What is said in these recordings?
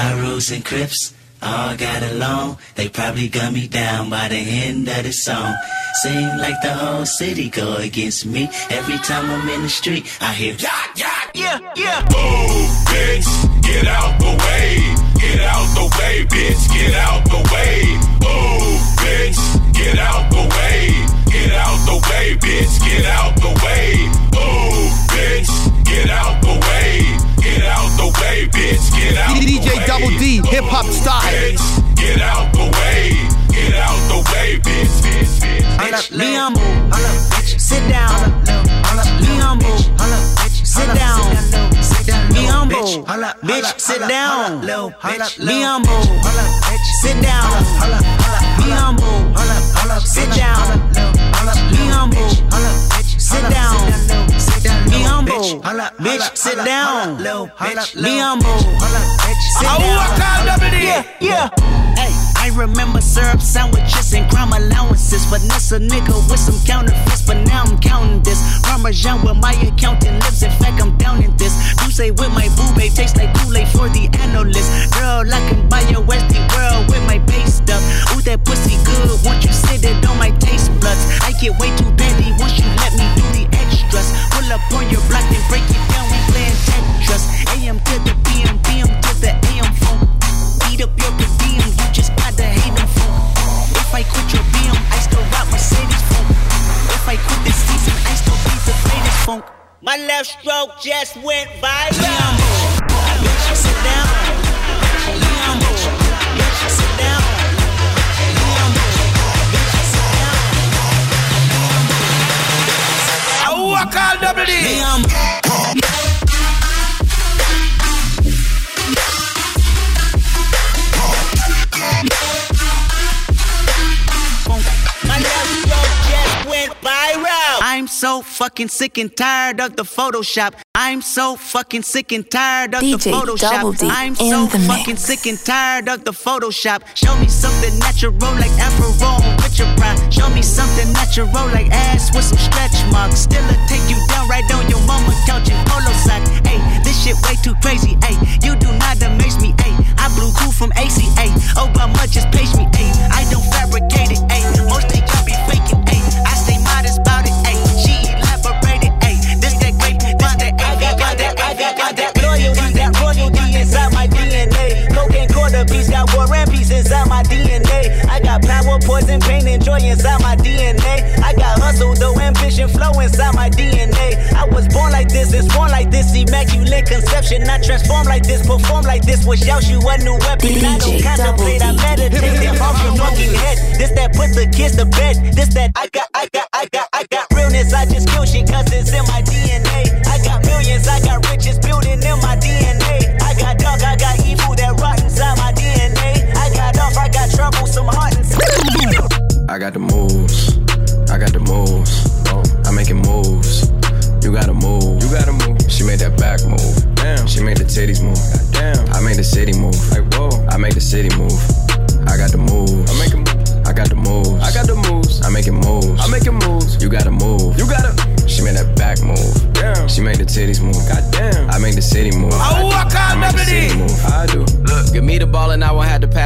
Pyrus and Crips all got along. They probably got me down by the end of the song. Seem like the whole city go against me. Every time I'm in the street, I hear yacht, yacht, yeah, yeah. Move, oh, bitch, get out the way. Get out the way, bitch, get out the way. Move, bitch, get out the way. Get out the way, bitch, get out the way. Move, bitch, get out Double D, hip hop style. Get out the way. Get out the way, bitch, bitch, bitch. Bitch sit down humble. Bitch. Sit down. Sit down humble. Bitch sit down. Humble. Bitch, sit down. Humble. Holla sit down be humble bitch sit down. Be humble. Sit down. Be humble. Sit down. Be humble. Bitch, sit down. Be humble. Sit down. Yeah, yeah. Hey, I remember syrup sandwiches and crime allowances. Vanessa nigga with some counterfeits, but now I'm counting this. Parmesan with my accountant lives. In fact, I'm down in this. You say with my boo babe tastes like Kool-Aid for the analyst. Girl, I can buy your Westie world with my base stuff. Ooh, that pussy good. Once you sit it on my taste buds, I get way too petty once you let me do the extras. Pull up on your block and break it down. We playing Tetris. AM to the PM, PM to the AM phone. Beat up your per diem, you just gotta hate them phone. If I quit your BM, I still rock Mercedes phone. If I quit this season, I still be the greatest funk. My left stroke just went viral. Bitch, fucking sick and tired of the Photoshop. I'm so fucking sick and tired of the DJ Photoshop. Double D I'm so fucking mix. sick and tired of the Photoshop. Show me something natural like Afro with your pride. Show me something natural like ass with some stretch marks. Still a take you down right on your mama couch in polo sock. Hey, this shit way too crazy. Hey, you do not amaze me. Hey, I blew cool from ACA. Obama just page me. Hey, I don't fabricate it. Hey, poison, pain, and joy inside my DNA. I got hustle, though ambition, flow inside my DNA. I was born like this, it's born like this, immaculate conception. I transform like this, perform like this, was out you a new weapon. I don't contemplate, I meditate and off your fucking head. This that put the kids to bed. This that I got, I got, I got, I got realness. I just kill shit cause it's in my DNA. I got millions, I got riches building in my DNA. I got dark, I got evil that rot inside my DNA. I got off, I got trouble, some heart. I got the moves. I got the moves. I'm making moves. You gotta move. You gotta move. She made that back move. Damn. She made the titties move. Damn. I made the city move. Like whoa. I made the city move. I got the moves.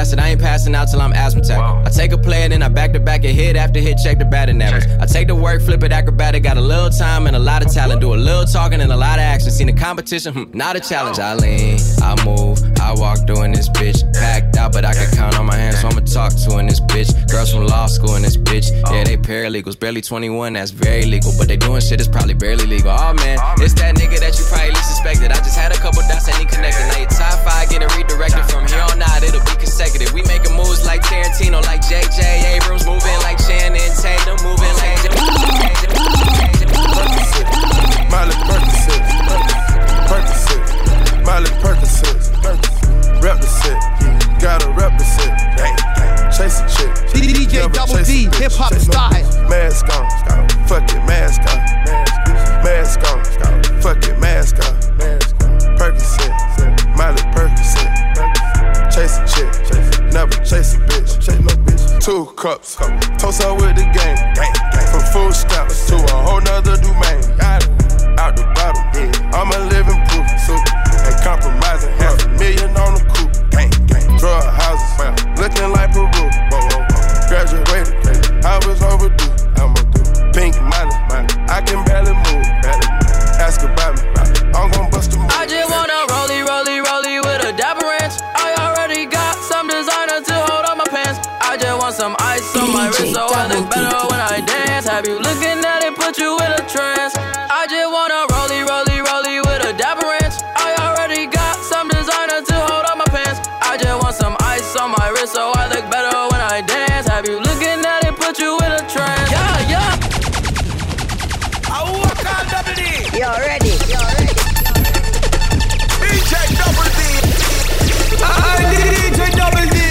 Won't have to pass it. I ain't passing out till I'm asthmatic. I take a play and then I back to back and hit after hit, check the batting average. I take the work, flip it acrobatic, got a little time and a lot of talent. Do a little talking and a lot of action. Seen the competition, hmm, not a challenge. I lean, I move, I walk through in this bitch. Packed out, but I can count on my hands, so I'ma talk to in this bitch. Girls from law school in this bitch. Yeah, they paralegals, barely 21, that's very legal. But they doing shit that's probably barely legal. Oh man, it's that nigga that you probably least suspected. I just had a couple dots and he connected. Now your top five getting redirected from here on out, it'll be consecutive. We making moves like Tarantino, like JJ Abrams, moving like Shannon Tatum, moving like. Miley Percocet, Percocet, Miley Percocet, rep the set, gotta rep the set, chase a chick, DJ Double chase a D, bitch. hip hop Chase style. Mask on, fuck it, mask on, mask on, fuck it, mask on, Percocet, Never chase a bitch. Chase no bitch. Two cups. Toast up with the game. Gang, gang. From food stamps to a whole nother domain. Out the bottle. Yeah. I'm a living proof. Super. Ain't compromising. Half a million on the coupe. Gang, gang. Drug houses. Looking like Peru. Graduated. I was overdue. Have you looking at it, put you in a trance? I just wanna rollie, rollie, rollie with a dapper ranch. I already got some designer to hold on my pants. I just want some ice on my wrist so I look better when I dance. Have you looking at it, put you in a trance? Yeah, yeah. I walk on double D. You ready? You ready? DJ double D. I DJ double D.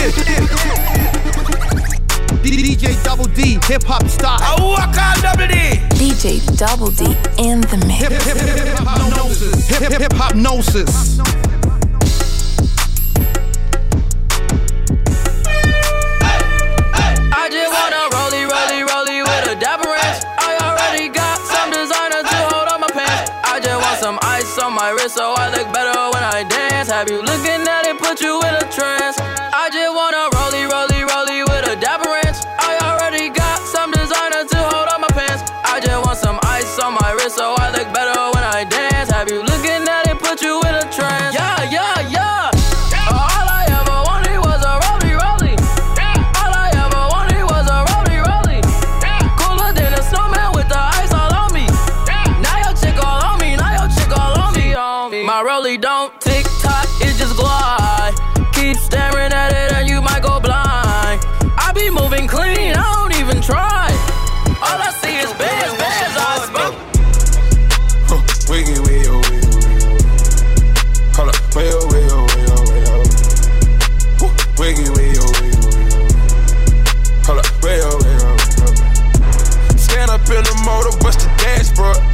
DJ double D, hip hop style. I walk on double D. DJ Double D in the mix. Hip hip hip hip hypnosis. Hip hip hip hypnosis. I just wanna rollie, rollie, rollie with a dapper ranch. I already got some designer to hold on my pants. I just want some ice on my wrist so I look better when I dance. Have you looking at it, put you in a trance? I just wanna rollie, rollie, rollie with a dapper The motor, bust the dashboard.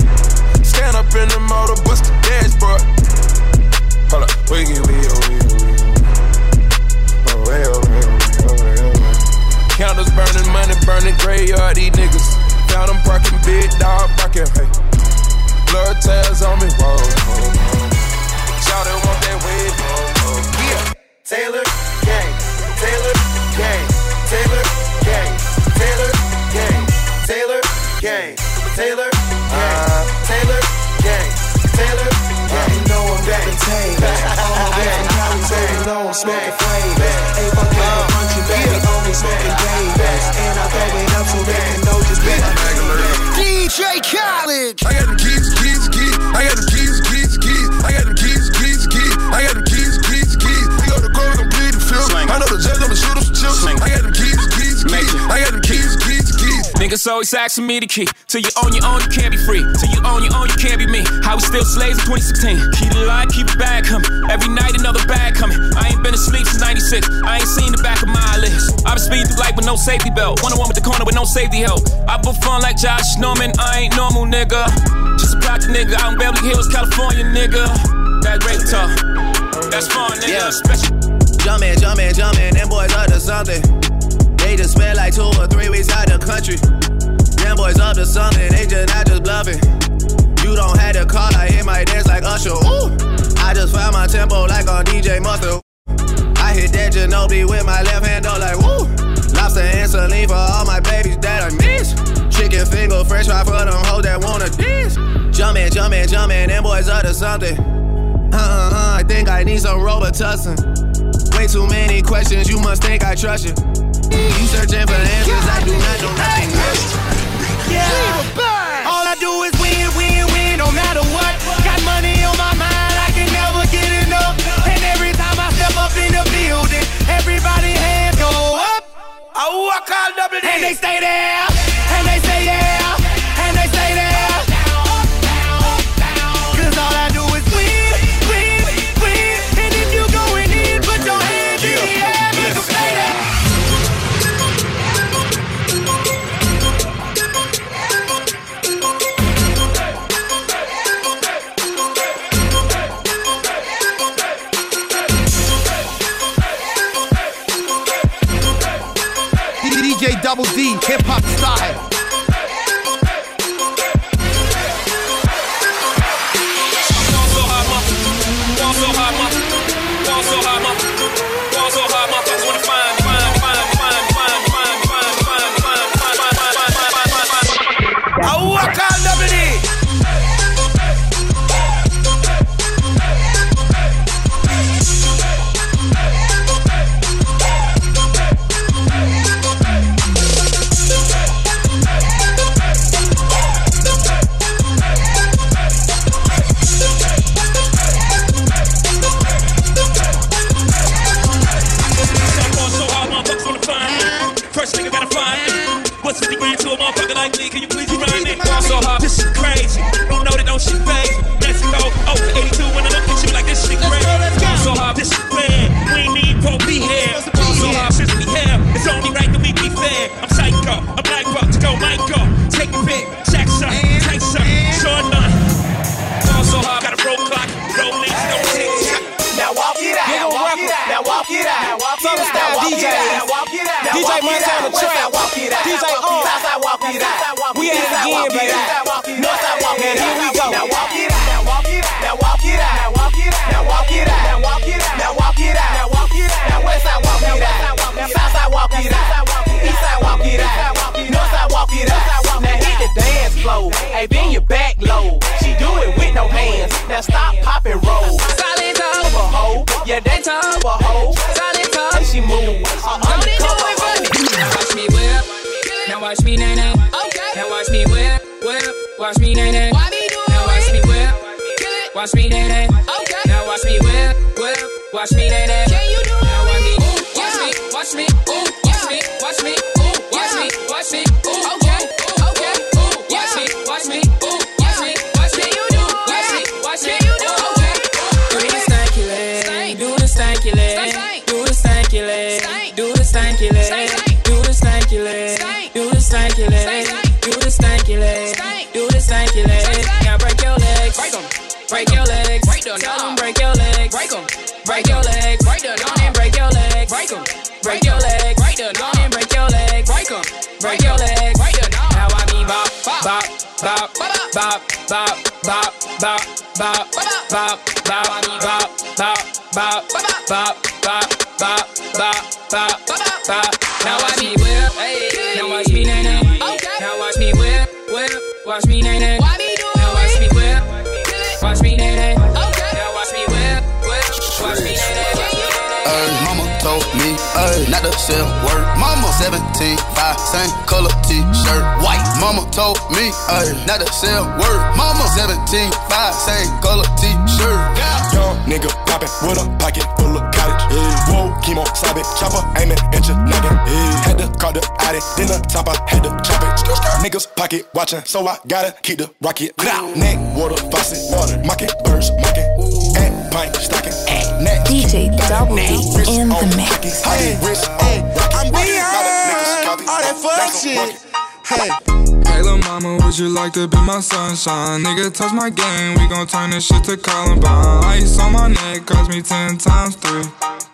Niggas always asking me the key. Till you own your own, you can't be free. Till you own your own, you can't be me. How we still slaves in 2016. Keep the line, keep it bag coming. Every night another bag coming. I ain't been asleep since 96. I ain't seen the back of my eyelids. I been speeding through life with no safety belt. One on one with the corner with no safety help. I put fun like Josh Norman. I ain't normal, nigga. Just a project nigga out in Beverly Hills, California, nigga. That great talk. That's fun, nigga. Yeah. Special. Jumpin', jumpin', jumpin', them boys up to something. They just spent like two or three weeks out the country. Them boys up to something, they just not just bluffing. You don't have to call, I hit my dance like Usher. Ooh. I just found my tempo like on DJ Mustard. I hit that Ginobili with my left hand, though, like woo. Lobster and saline for all my babies that I miss. Chicken finger, fresh fry for them hoes that wanna dance. Jumpin', jumpin', jumpin', them boys up to something. Uh uh uh, I think I need some Robitussin. Way too many questions, you must think I trust you. You searching for answers, I do not know nothing else. Yeah. All I do is win, win, win, no matter what. Got money on my mind, I can never get enough. And every time I step up in the building, everybody hands go up. I walk all double D. And they stay there, Double D, hip hop she bangs. Now stop, pop and roll. Solid top, A hoe. Yeah, they top a hoe. solid top. And she move. Don't it do it for me? Watch me whip. Now watch me nay nay. Okay. Now watch me whip, whip. Watch me nay nay. Why me do it? Now watch me whip. Watch me nay nay. Okay. Now watch me whip, whip. Watch me nay nay. Break your legs, break them, go and break your legs, break 'em, break your legs, break them, go and break your legs, break 'em, break your legs, break them. Now I mean bop, bop, bop, bop, bop, bop, bop, bop, bop, bop, bop, bop, bop, bop, bop, bop, told me, ay, not to sell word. Mama 17, 5, same color t-shirt, white. Mama told me, ay, not to sell word. Mama 17, 5, same color t-shirt. Young nigga poppin' with a pocket full of cottage. Yeah. Whoa, chemo, sobbing, chopper, aiming, inch nagging. Yeah. Had to call the addict, then the top, I had to chop it. Niggas pocket watching, so I gotta keep the rocket. Neck, water, faucet, water, mocking, birds, mocking. At pint, stocking, neck. DJ Double D in the mix. Hey, wrist, hey, I'm behind all that fuck shit. Hey. Hey, lil' mama, would you like to be my sunshine? Nigga, touch my game, we gon' turn this shit to Columbine. Ice on my neck cost me 10 times 3.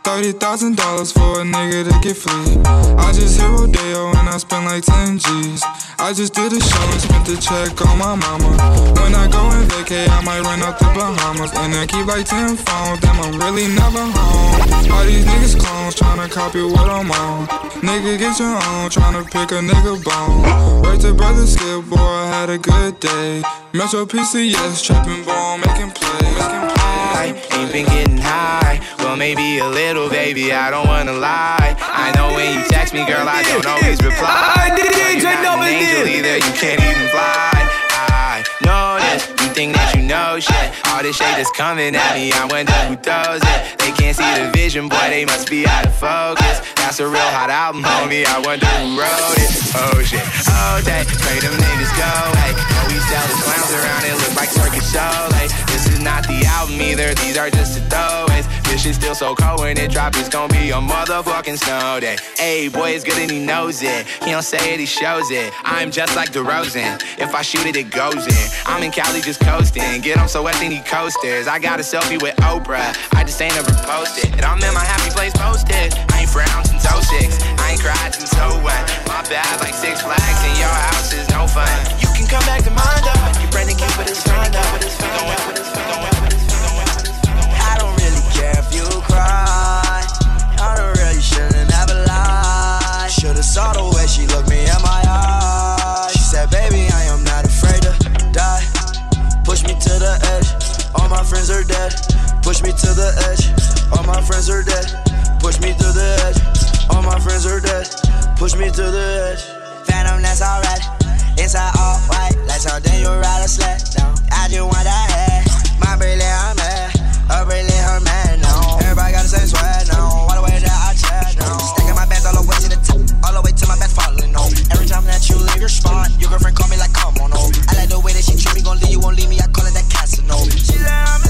$30,000 for a nigga to get free. I just hit Rodeo and I spent like 10 G's. I just did a show and spent the check on my mama. When I go and vacay, I might run out the Bahamas. And I keep like 10 phones, damn, I'm really never home. All these niggas clones tryna copy what I'm on. Nigga, get your own, tryna pick a nigga bone. Word to brother Skip, boy, I had a good day. Metro PCS, trapping ball, making plays. Making plays. I ain't been getting high. Well, maybe a little, baby. I don't wanna lie. I know when you text me, girl, I don't always reply. I did But it, you're I not know an it angel did. either. You can't even fly. I know Think that you know shit. All this shit that's coming at me. I wonder who throws it. They can't see the vision, boy. They must be out of focus. That's a real hot album, homie. I wonder who wrote it. Oh shit. Oh, day. Pray them niggas go. Hey, always tell the clowns around it look like circus show. Like this is not the album either. These are just the throwaways. This shit's still so cold when it drop. It's gonna be a motherfucking snow day. Hey, boy, it's good and he knows it. He don't say it, he shows it. I'm just like DeRozan. If I shoot it, it goes in. I'm in Cali just coasting. Get on so wet, then he coasters. I got a selfie with Oprah. I just ain't ever posted. And I'm in my happy place posted. I ain't frowned since 06. I ain't cried since oh so what? My bad, like six flags in your house is no fun. You can come back to mine, though. You Brandon Cupid is fine, though. We gon' win, we Should've saw the way she looked me in my eyes. She said, baby, I am not afraid to die. Push me to the edge. All my friends are dead. Push me to the edge. All my friends are dead. Push me to the edge. All my friends are dead. Push me to the edge. Phantom, that's alright. Inside all white, like something you ride a sled down. I just want that head. My brilliant, I'm mad. Her brilliant, her man, no. Everybody got the same sweat, no. your. Your girlfriend call me like, come on, oh. I like the way that she treat me, gon' leave you, won't leave me. I call it that. She like, I'm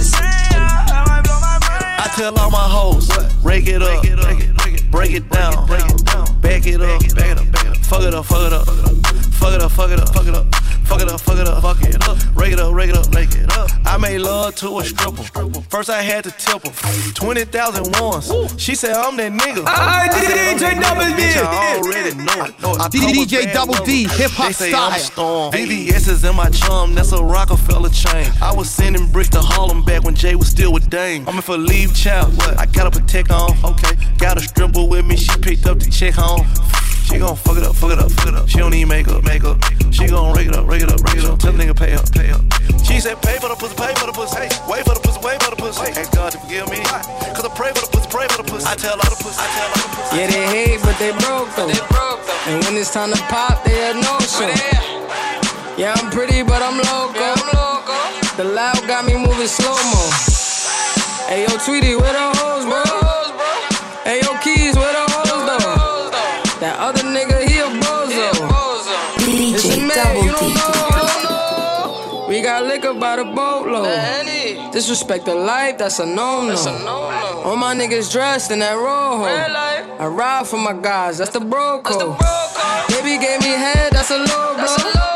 I might blow my brain. I tell all my hoes, break it up, break it, break it down, break it down, back it up, back it up, back it up, fuck it up, fuck it up fuck it up, fuck it up, fuck it up. Fuck it up, fuck it up, fuck it up. Rake it up, rake it up, rake it up. I made love to a stripper. First I had to tip her. 20,000 ones. She said I'm that nigga. I said, DJ Double. D. Bitch, I already know it. I DJ Double D, hip hop style. Storm. VVS is in my chum, that's a Rockefeller chain. I was sending bricks to Harlem back when Jay was still with Dame. I'm in for leave child. What? I got a protect on. Okay. Got a stripper with me, she picked up the check home. She gon' fuck it up, fuck it up, fuck it up. She don't need makeup, makeup. She gon' rake it up, rake it up, rake it up. Tell the nigga pay up, pay up. She said pay for the pussy, pay for the pussy. Hey, wait for the pussy, wait for the pussy. Ask God to forgive me. Cause I pray for the pussy, pray for the pussy. I tell all the pussy, I tell all the pussy. Yeah, they hate, but they broke though. And when it's time to pop, they had no show. Yeah, I'm pretty, but I'm loco. The loud got me moving slow mo. Hey, yo, Tweety, where the hoes, bro? We got liquor by the boatload. Disrespect the life, that's a no-no. All my niggas dressed in that rojo. I ride for my guys, that's the bro code. Baby gave me head, that's a low blow.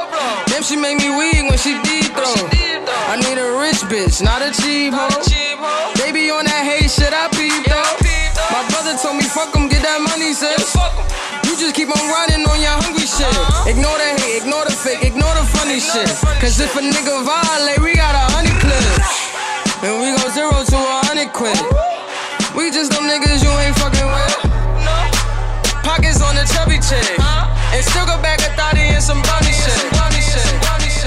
Damn, she make me weak when she deep throw. I need a rich bitch, not a cheap hoe. Baby on that hate shit, I peep though. My brother told me fuck 'em, get that money, sis. You just keep on riding on your hungry shit. Ignore the hate, ignore the fake, ignore the funny shit. Cause if a nigga violate, we got a honey clip. And we go zero to a hundred quid. We just them niggas you ain't fucking with. Pockets on the chubby chick. And still go back a thotty and some bunny shit.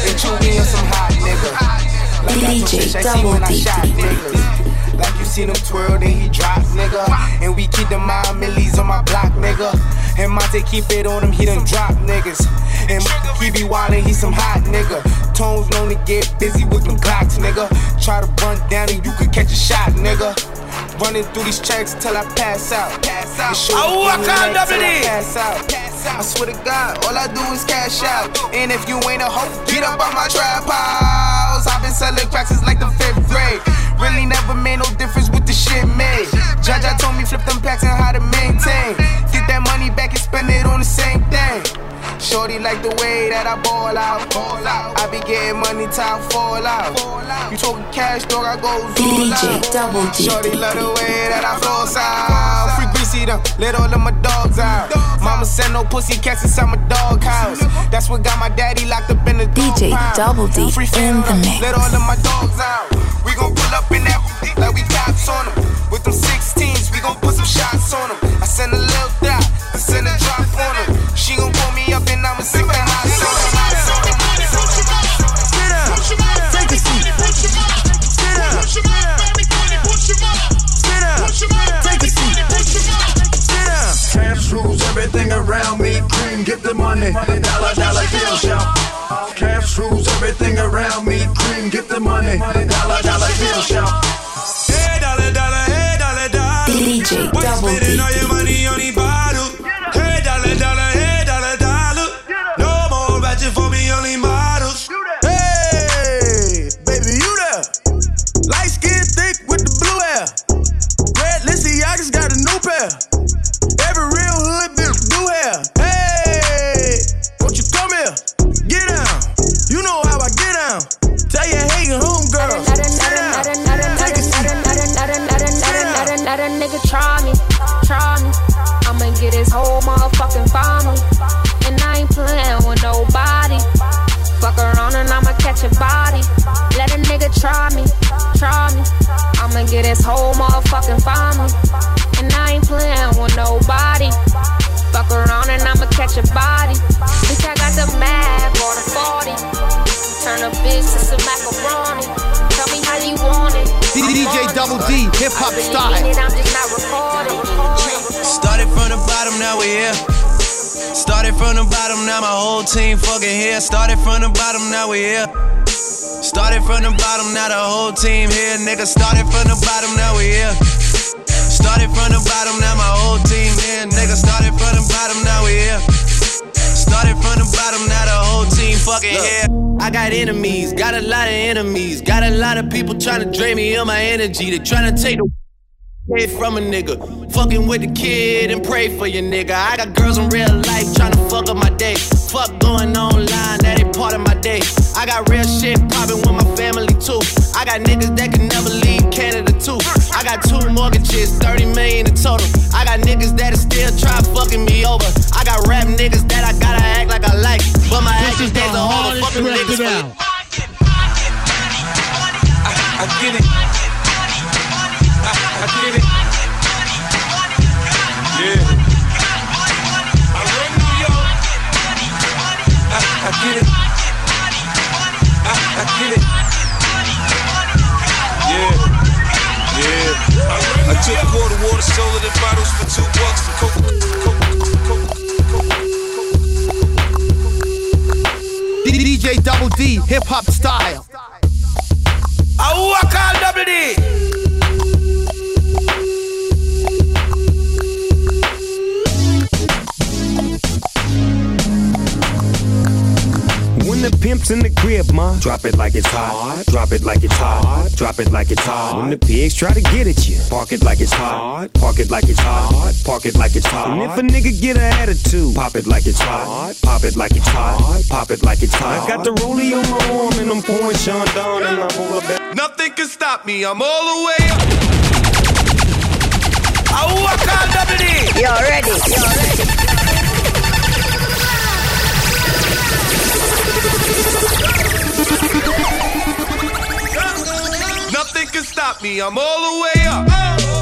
They chew me some hot nigga. Like shot niggas. Like you seen him twirl, then he drop, nigga. And we keep the mind millies on my block, nigga. And Monte keep it on him, he done drop niggas. And he be wildin', he some hot nigga. Tones known to get busy with them Glocks, nigga. Try to run down and you could catch a shot, nigga. Running through these checks till I pass out. Pass out. I can't double it. Pass out. I swear to God, all I do is cash out. And if you ain't a hoe, get up on my trap house. I've been selling cracks since like the fifth grade. Really never made no difference with the shit made. Jaja told me flip them packs and how to maintain. Get that money back and spend it on the same thing. Shorty like the way that I ball out. Ball out. I be getting money, time fall out. You talking cash, dog, I go zoom DJ out. Shorty love the way that I flow out. Free greasy them, let all of my dogs out. Mama send no pussy cats inside my dog house. That's what got my daddy locked up in the DJ pound. Double D Free in fam, the mix. Let all of my dogs out. We gon' pull up in that like we cops on them. With them 16s, we gon' put some shots on them. I send a little dot, I send a drop on them. She gon' pull me up and I'ma sing the hot song. Around me. Cream, get the money. Dollar, dollar shop. Cash rules everything around me. Cream, get the money. Dollar, dollar shop. Hey, dollar, dollar, hey, dollar, dollar. DJ Double D. whole team fucking here. Started from the bottom, now we here. Started from the bottom, now the whole team here. Nigga, started from the bottom, now we here. Started from the bottom, now my whole team here. Nigga, started from the bottom, now we here. Started from the bottom, now the whole team fucking here. I got enemies, got a lot of enemies. Got a lot of people trying to drain me of my energy. They trying to take the Head from a nigga. Fucking with the kid and pray for your nigga. I got girls in real life tryna fuck up my day. Fuck going online, that ain't part of my day. I got real shit poppin' with my family too. I got niggas that can never leave Canada too. I got two mortgages, 30 million in total. I got niggas that still try fucking me over. I got rap niggas that I gotta act like I like. But my acting days are over. Fucking niggas for out. I get it. I get it. Yeah. I, get it. I, I get it. Yeah. Yeah. I took water, water, sold it in bottles for two bucks. The Coke, Coke, DJ Double D, hip hop style. I walk all double D. pimp's in the crib, ma, drop it like it's hot. Drop it like it's hot. Drop it like it's hot. When the pigs try to get at you, park it like it's hot. Park it like it's hot. Park it like it's hot. And if a nigga get an attitude, pop it like it's hot. Pop it like it's hot. Pop it like it's hot. I got the rollie on my arm and I'm pouring Sean down and I'm all about. Nothing can stop me. I'm all the way up. I walk all double D. You ready? You ready? Nothing can stop me. I'm all the way up.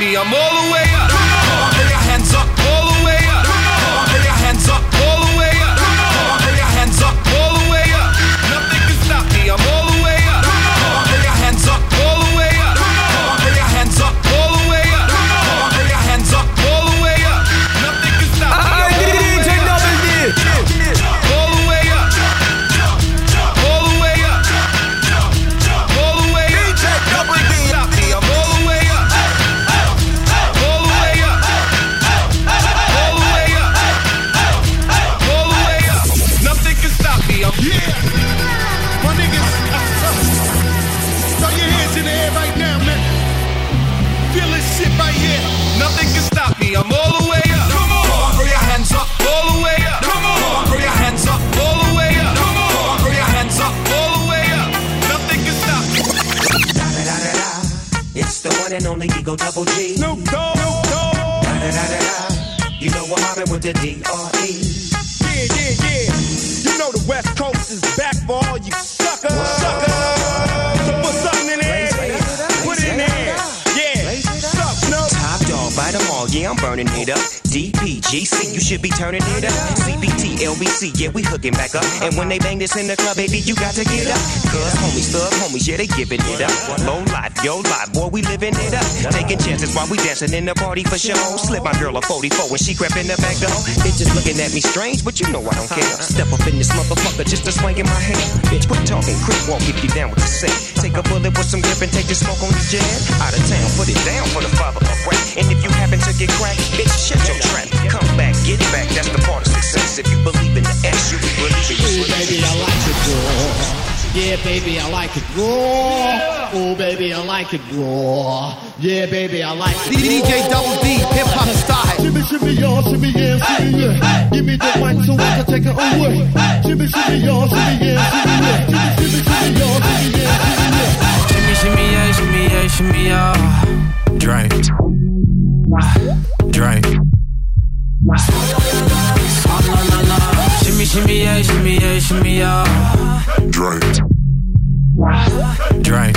I'm all the way up. The D.R.E. Yeah, yeah, yeah. You know the West Coast is back for all you suckers. Suckers. So put something in there. Put it in there. Yeah. Top dog, bite them all, yeah, I'm burning it up. DPGC, you should be turning it up. CBT, LBC, yeah, we hooking back up. And when they bang this in the club, baby, you got to get up. Cuz homies, thug homies, yeah, they giving it up. Low life, yo life, boy, we living it up. Taking chances while we dancing in the party for show. Slip my girl a 44 when she crept in the back door. Bitches looking at me strange, but you know I don't care. Step up in this motherfucker just to swing in my hair. Bitch, quit talking, crip walk if you down with the set. Take a bullet with some grip and take the smoke on the jet. Out of town, put it down for the father of rap. And if you happen to get cracked, bitch, shut your trap. Come get back, that's the part of success. If you believe in the S, you believe in Ooh, baby, I like it raw. Yeah, baby, I like it raw. Oh, baby, I like it raw. Yeah, baby, I like it DJ Double D, hip hop style. Shimmy, shimmy, y'all, shimmy, yeah, shimmy, yeah. Give me the mic so I can take it away. Shimmy, shimmy, y'all, shimmy, yeah, shimmy, yeah. Shimmy, shimmy, shimmy, y'all, shimmy, yeah, shimmy, yeah. Shimmy, shimmy, yeah, shimmy, yeah, shimmy, yeah. Drink. Drink. Shimmy, shimmy, yeah, shimmy, yeah, shimmy. Drink. Drink.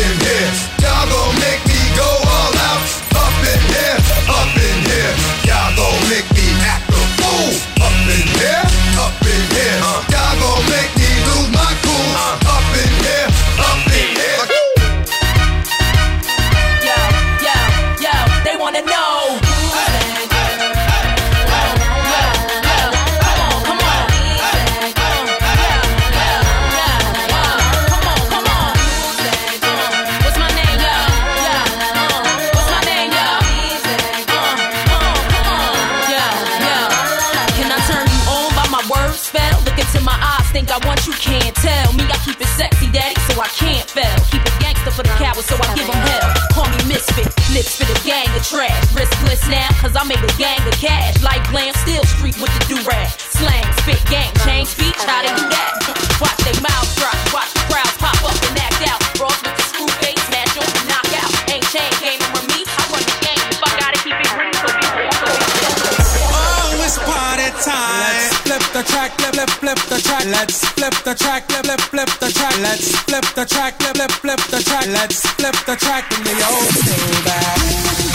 than this. bitch for the gang of trash. Riskless now, cause I made a gang of cash. Like glam, still street with the do-rag. Slang, spit, gang, change speech, how they do that? Watch they mouths drop, watch the crowd pop up and flip flip the track. Let's flip the track. Flip flip flip the track. Let's flip the track. Flip flip flip the track. Let's flip the track in the old thing back.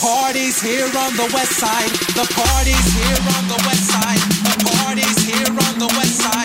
party's here on the west side. The party's here on the west side. The party's here on the west side.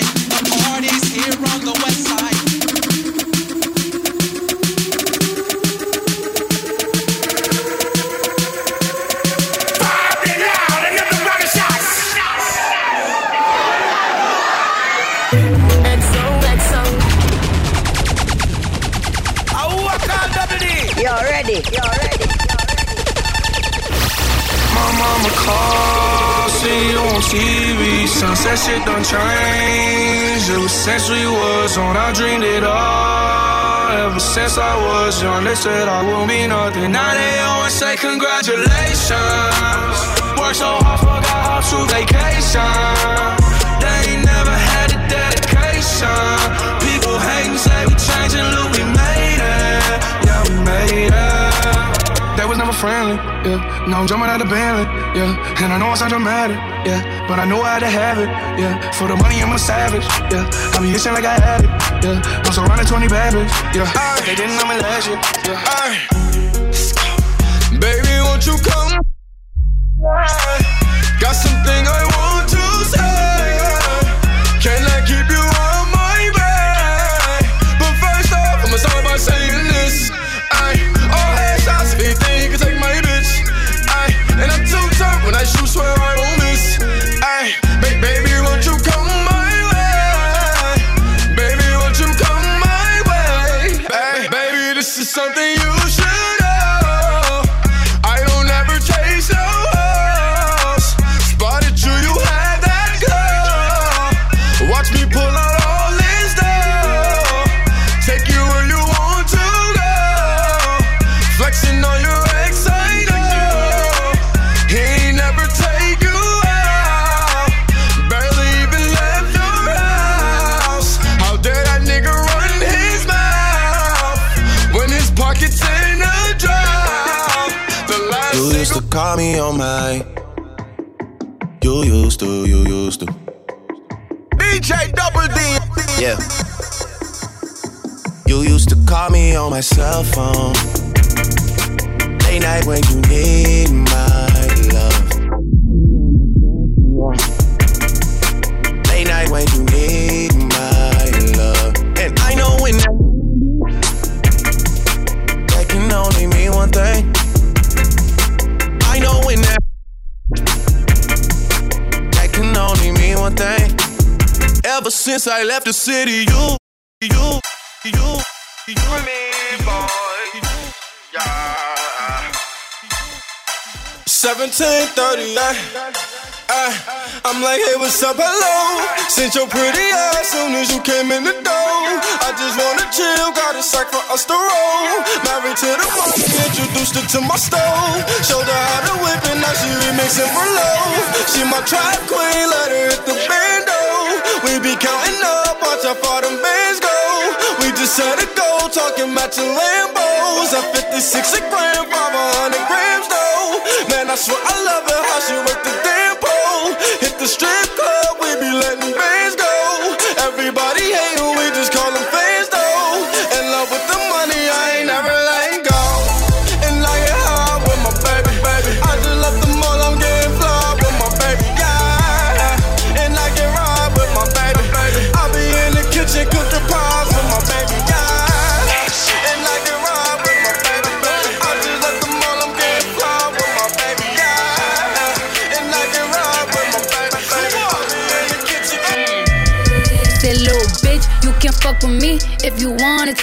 Shit done changed. Ever since we was on, I dreamed it all. Ever since I was young, they said I won't be nothing. Now they always say congratulations. Worked so hard, forgot how to vacation. They ain't never had the dedication. People hating, say we changing, look, we made it. Yeah, we made it. Was never friendly, yeah. Now I'm jumping out the Bentley, yeah. And I know I sound dramatic, yeah. But I know I had to have it, yeah. For the money, I'm a savage, yeah. I be itching like I had it, yeah. I'm surrounded 20 bad bitches, yeah. But they didn't know me last year, yeah. Ay. Baby, won't you come? Yeah. You used to call me on my cell phone. Late night when you need my since I left the city, you, you, you, you, me, boy. Yeah. 1739. Uh, I'm like, hey, what's up, hello? Since your pretty ass soon as you came in the door. I just wanna chill, got a sack for us to roll. Married to the money, introduced her to my stove. Showed her how to whip it, now she remixing for low. She my trap queen, let her hit the bando. Watch how far them bands go. We just set a goal, talking matching Lambos. At 56 a gram, 500 grams though. Man, I swear I love her, how she work the damn pole. Hit the strip club, we be letting bands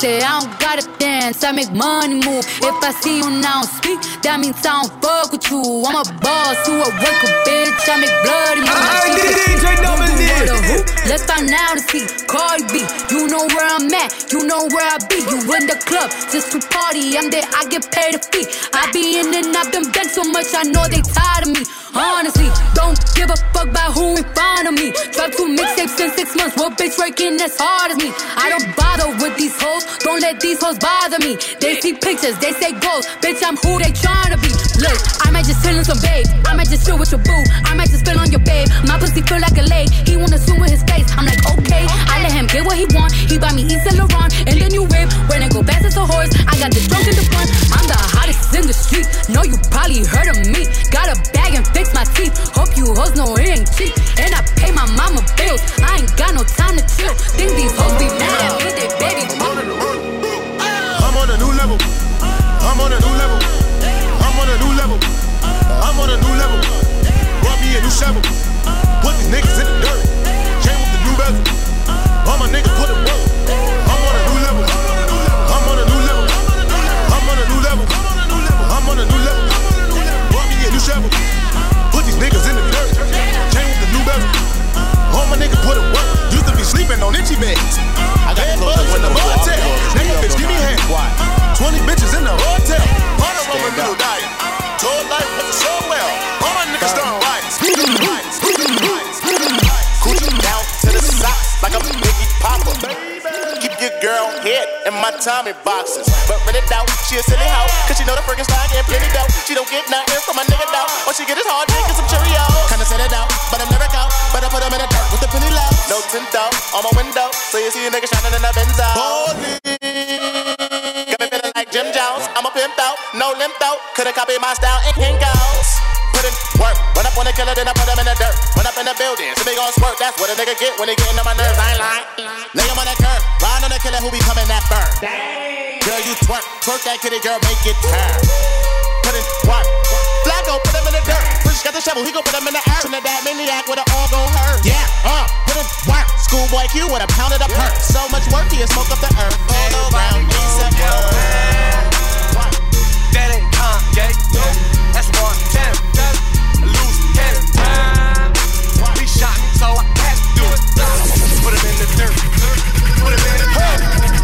Say I don't gotta dance, I make money move. If I see you now speak, that means I don't fuck with you. I'm a boss, you a worker, bitch. I make bloody moves. Alright, DJ Double D. You wanna? Let's find out and see. Cardi B, you know where I'm at, you know where I be. You in the club just to party. I'm there, I get paid a fee. I be in and out them banks so much, I know they tired of me. Honestly, don't give a fuck about who in front of me. Drop two mixtapes in six months. What bitch working as hard as me? I don't bother with these hoes. Don't let these hoes bother me. They see pictures, they say goals. Bitch, I'm who they tryna be. Look, I might just chill in some babe. I might just chill with your boo. I might just spill on your babe. My pussy That's what a nigga get when he getting on my nerves. I ain't lying. Lay him on that curb, ride on the killer who be coming that burn. Girl, you twerk, twerk that kitty, girl, make it turn. Put in work. Flacco, put him in the dirt. Push got the shovel, he gon' put him in the earth. And that maniac with it all gon' hurt. Yeah, uh, put in work. Schoolboy Q with a pound of the perk. So much work, he smoke up the earth. All around, said, That ain't Kanye. That's Montana.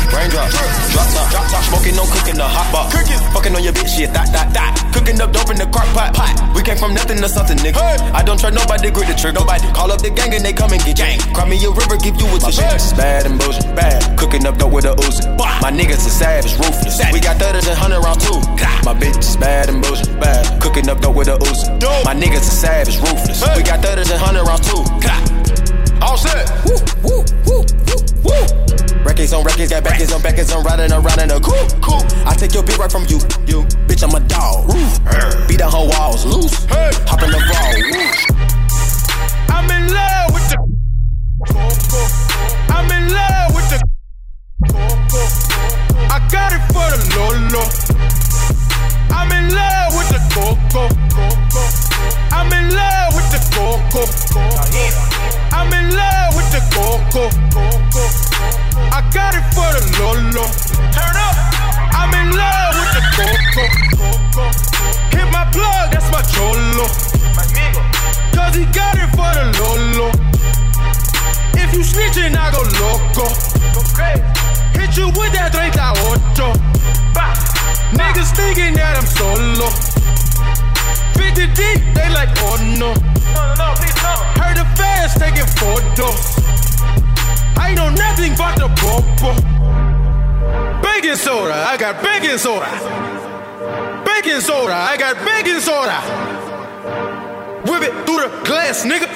Raindrop, drop top, drop top, smoking, no cooking, the hot pot. Cooking, fucking on your bitch, shit, dot, dot, dot. Cooking up dope in the crock pot, pot. We came from nothing to something, nigga. I don't trust nobody, grip the trick, nobody. Call up the gang and they come and get gang. Cry me a river, give you a tissue. Bad and bullshit, bad. Cooking up dope with a Uzi. My niggas are savage, ruthless. We got thudders and hundred rounds too. My bitch is bad and bullshit, bad. Cooking up dope with a Uzi. My niggas are savage, ruthless. We got thudders and hundred rounds too. All set. Woo, woo, woo, woo. Records on records, got backers on backers, I'm riding around in a coupe. Cool. I take your bitch right from you. You, bitch, I'm a dog. Beat the whole walls loose. Hop in the raw. I'm in love with the I'm in love with the I got it for the Lolo. I'm in love with the Coco. I'm in love with the Coco. I'm in love with the Coco. I got it for the Lolo. Turn up. I'm in love with the Coco. Hit my plug, that's my Cholo. Cause he got it for the Lolo. If you snitching, I go loco. Hit you with that 38. Niggas thinking that I'm solo. 50 deep, they like, oh no. Heard the fans taking photos. I know nothing but the popo. Baking soda, I got baking soda. Baking soda, I got baking soda. Whip it through the glass, nigga.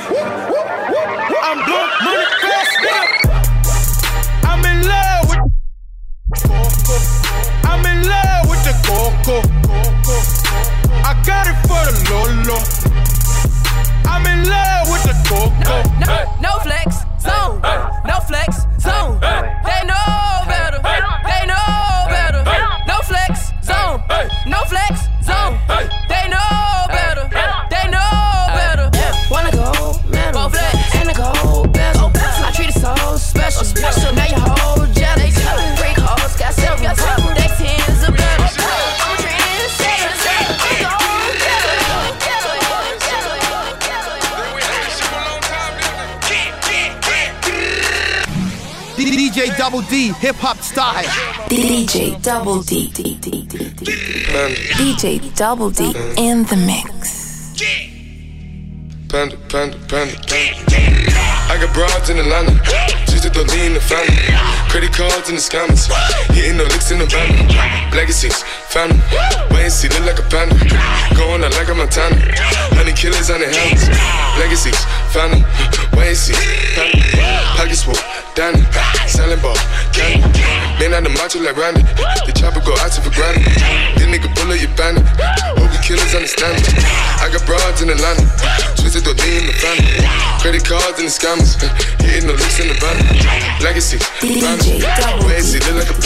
I'm blowing money fast, nigga. Coco. I got it for the Lolo. I'm in love with the coco. No, no flex, zone. No flex, zone. They know better. Double D, hip hop style. DJ Double D. DJ Double D in the mix. Panda, panda, panda, panda. I got broads in Atlanta. Just to lean the family. Credit cards in the scammers. Hitting the licks in the van. Legacies, family. Wait and see, look like a panda. Going out like a Montana. Honey killers on their hands. Legacies, family. And see, family. Pockets full, Danny. Selling ball, candy. Man out the macho like Randy. The chopper go out to for granted. This nigga pull up your bandit. Hope the killers understand me. I got broads in Atlanta. Twisted the in the family. Credit cards and the scammers. Hitting the licks in the van. Legacy, family. Wait see, look like a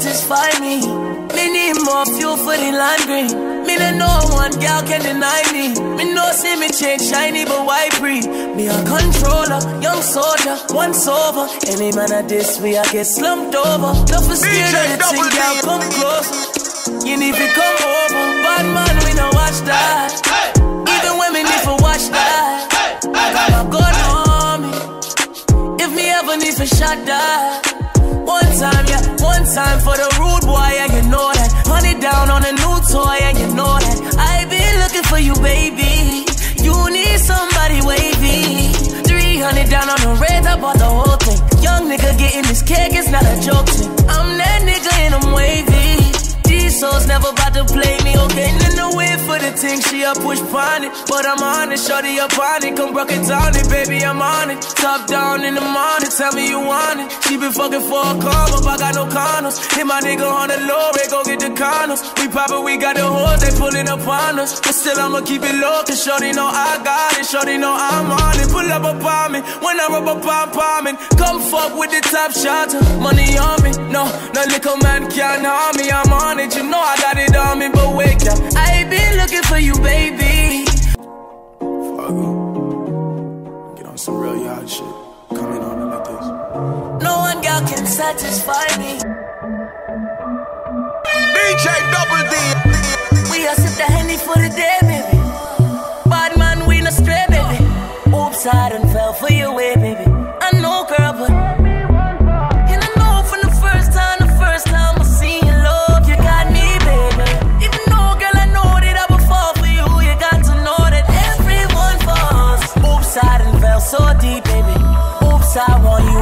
satisfy me. Me need more fuel for the laundry. Me know no one girl can deny me. Me know see me change shiny but white free. Me a controller, young soldier, once over. Any man at this way I get slumped over. Don't for scared of the thing, girl, come close. You need to come over. Bad man, we no watch that. Even women need to watch that. I got my gun on me. If me ever need to shot that. One time, yeah, time for the rude boy, yeah, you know that. Honey down on a new toy, yeah, you know that. I been looking for you, baby. You need somebody wavy. 300 down on the red, I bought the whole thing. Young nigga getting this cake, it's not a joke thing. I'm that nigga and I'm wavy. These souls never about to play me, okay? In the way the thing, she a push pon it. But I'm on it, shorty up on it. Come rock it down it, baby, I'm on it. Top down in the morning, tell me you want it. She been fucking for a come up, I got no condoms. Hit my nigga on the low, they go get the condoms. We poppin', we got the hoes, they pullin' up on us. But still, I'ma keep it low, cause shorty know I got it. Shorty know I'm on it. Pull up on me, when I rub up on palming. Come fuck with the top shot, money on me. No, no little man can't harm me, I'm on it. You know I got it on me, but wake up. I ain't been looking for you, baby. Get on some real yard shit. Coming on it like this. No one girl can satisfy me. DJ Double D. We are sip the henny for the day, baby. Bad man, we no stray, baby. Oops, I done fell for your way, baby. I want you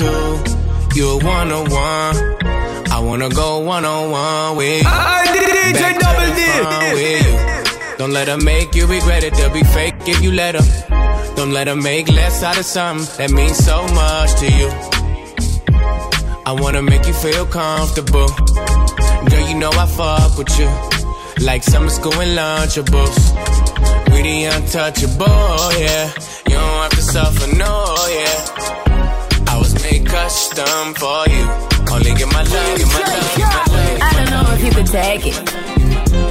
You're one on one. I wanna go one on one with you. I DJ Double D. front with you. Don't let her make you regret it. They'll be fake if you let her. Don't let her make less out of something that means so much to you. I wanna make you feel comfortable. Girl, you know I fuck with you. Like summer school and lunchables. We the untouchable, yeah. You don't have to suffer, no, yeah. Custom for you. Only get my love, get my love, my love. I don't know if you could take it.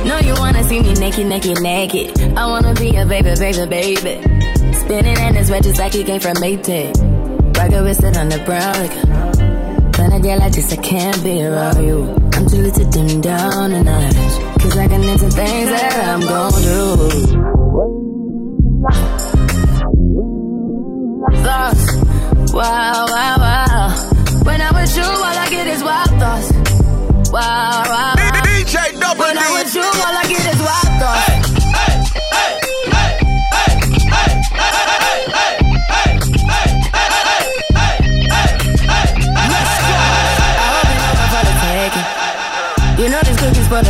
No, you wanna see me naked, naked, naked. I wanna be a baby, baby, baby. Spinning in his red just like he came from Maytag. Rocket with it on the brown liquor. When I get like this, I can't be around you. I'm too little to dim down a notch. Cause I can into things that I'm gon' do. Thoughts, wow, wow.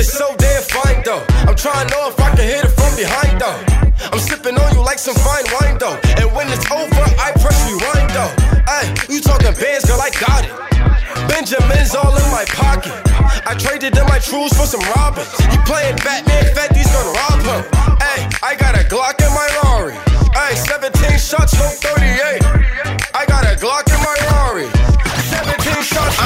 baby so damn fine though. I'm trying to know if I can hit it from behind though. I'm sipping on you like some fine wine though. And when it's over, I press rewind though. Hey, you talking bands, girl, I got it. Benjamin's all in my pocket. I traded in my trues for some robins. You playing Batman, Fetty's gonna rob him. Hey, I got a Glock in my Rari. Hey, 17 shots, no 38. I got a Glock in my Rari. 17 shots,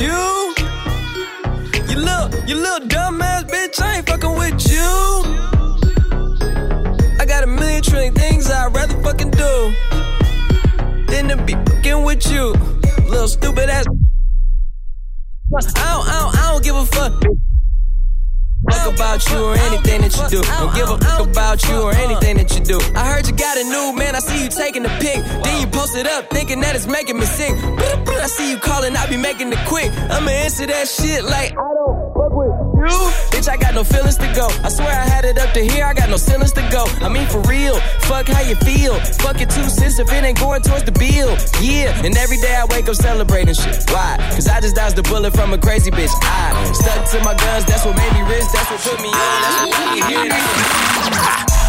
you. You little, you little dumb ass bitch, I ain't fucking with you. I got a million trillion things I'd rather fucking do than to be fucking with you. Little stupid ass. I don't, I don't, I don't give a fuck. Fuck about you or anything that you do. Don't give a fuck about you or anything that you do. I heard you got a new man, I see you taking the pic. Then you post it up, thinking that it's making me sick. I see you calling, I be making it quick. I'ma answer that shit like I don't fuck with you. Bitch, I got no feelings to go. I swear I had it up to here, I got no feelings to go. I mean, for real, fuck how you feel. Fuck it two cents if it ain't going towards the bill. Yeah, and every day I wake up celebrating shit. Why? Cause I just dodged a bullet from a crazy bitch. I stuck to my guns, that's what made me rich, that's what put me on. That's what put me here,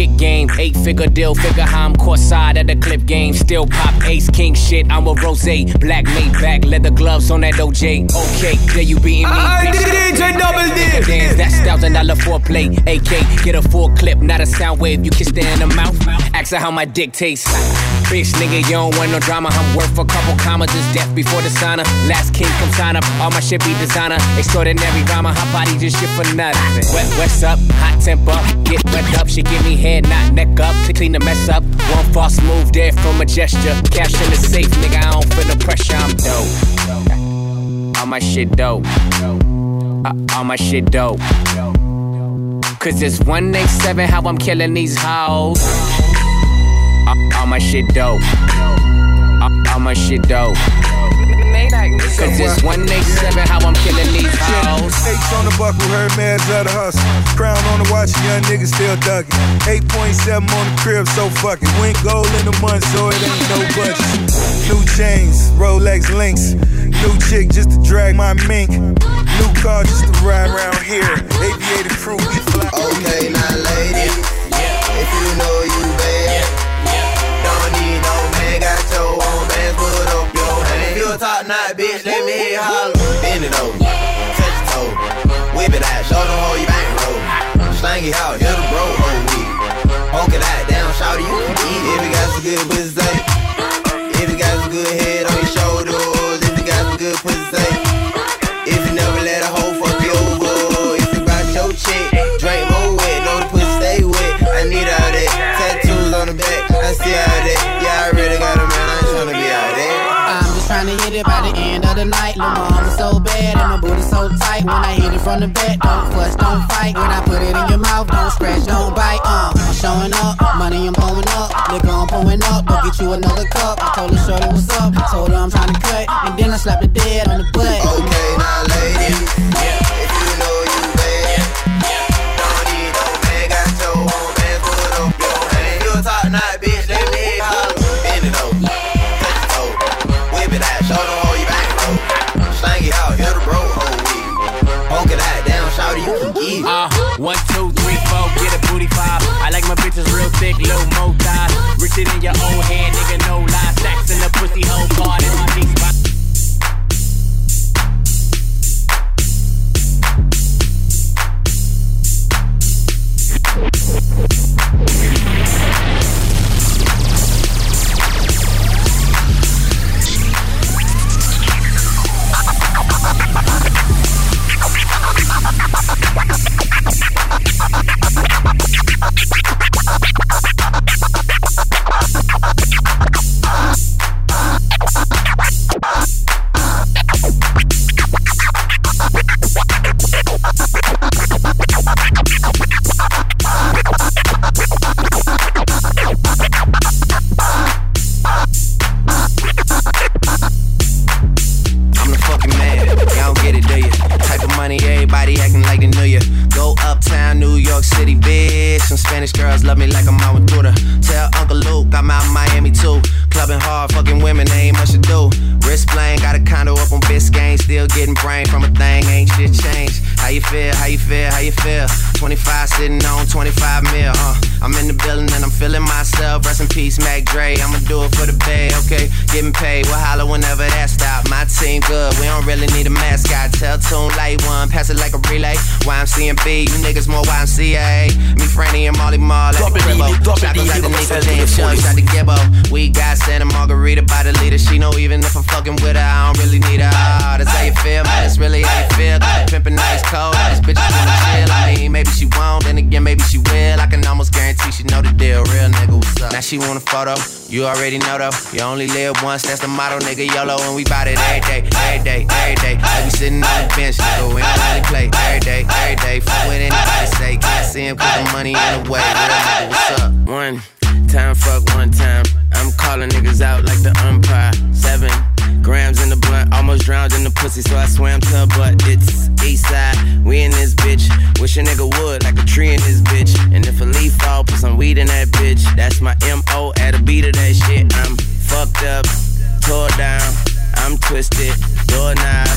kick game. Eight figure deal, figure how I'm court side at the clip game. Still pop ace king shit. I'm a rose, black made back, leather gloves on that OJ. Okay, there you beating me. I. DJ Double D. Dance, that's thousand dollar foreplay. AK, get a full clip, not a sound wave. You kiss her in the mouth. Ask her how my dick tastes. Bitch, nigga, you don't want no drama. I'm worth a couple commas. It's death before the signer. Last king come sign up. All my shit be designer. Extraordinary rhymer. Hot body just shit for nothing. Wet, what's up? Hot temper. Get wet up. She give me head, not neck up. To clean the mess up. One false move there from a gesture. Cash in the safe, nigga. I don't feel the pressure. I'm dope. All my shit dope. Uh, all my shit dope. Cause it's 187 how I'm killing these hoes. Uh, all my shit dope. Uh, all my shit dope. Cause it's 187 how I'm killing these hoes. H on the buckle, her man's of the hustle. Crown on the watch, young nigga still ducking. 8.7 on the crib, so fuck it. Went gold in the month, so it ain't no budget. New chains, Rolex links. New chick just to drag my mink. New car just to ride around here. Aviator crew, we fly. Okay, now ladies, if you know you top notch bitch, let me hear holler. Bend it over, touch your toe, whip it out, show them how you bang roll. Slang it out, hit the bro, whole week. Honk it out, down, shout it, you can eat if you got some good pussy. If you got some good head the night. Lil' mama so bad and my booty so tight. When I hit it from the back, don't fuss, don't fight. When I put it in your mouth, don't scratch, don't bite. Uh, I'm showing up, money I'm pulling up, liquor I'm pulling up. Go get you another cup. I told her shorty what's up, told her I'm trying to cut, and then I slapped the dead on the butt. Okay, now ladies, if you know you bad, don't need no man, got your own bands, put up your hand. You top notch bitch, let me holler. Bend it over, touch your toe, whip it out, show them Uh, one, two, three, four, get a booty five. I like my bitches real thick, low mo thighs. Richer than your own hand, nigga, no lie. Stacks in the pussy hole, part in my G-spot. I'm YMCMB, you niggas more YMCA. Me, Franny, and Mally Mall at the cribbo. Shotguns underneath the jeans, shugs out the gibbo. We got Santa Margherita by the leader. She know even if I'm fucking with her, I don't really need her. Now she want a photo. You already know though. You only live once, that's the motto, nigga. YOLO, and we bout it every day, every day, every day. Like we sitting on the bench, nigga. We don't really play every day, every day. Fuck what anybody say. Can't see him cause the money in the way. What's up? One time, fuck one time. I'm calling niggas out like the umpire. Seven grams in the blunt, almost drowned in the pussy, so I swam to her butt. It's east side, we in this bitch. Wish a nigga would, like a tree in this bitch. And if a leaf fall, put some weed in that bitch. That's my MO at a beat of that shit. I'm fucked up, tore down, I'm twisted, doorknob,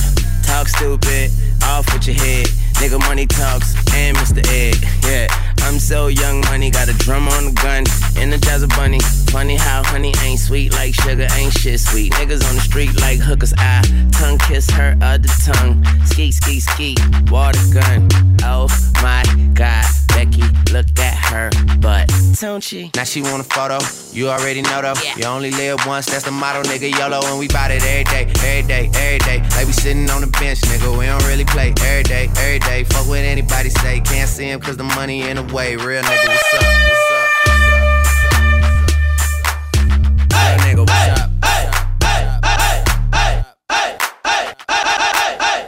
talk stupid, off with your head. Nigga money talks and Mr. Egg, yeah. I'm so young, money got a drum on the gun. Energize a bunny. Funny how honey ain't sweet like sugar, ain't shit sweet. Niggas on the street like hookers. I tongue kiss her other tongue. Ski, ski, ski. Water gun. Oh my god. Becky, look at her butt. Don't she? Now she want a photo. You already know though. Yeah. You only live once, that's the motto, nigga. YOLO, and we bout it every day, every day, every day. Like we sitting on the bench, nigga. We don't really play every day, every day. Fuck what anybody say. Can't see him cause the money in the way. Real nigga, what's up? What's up? Real nigga, what's up?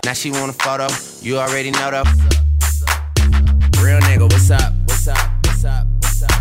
Now she want a photo. You already know though. Real nigga, what's up? What's up? What's up? What's up?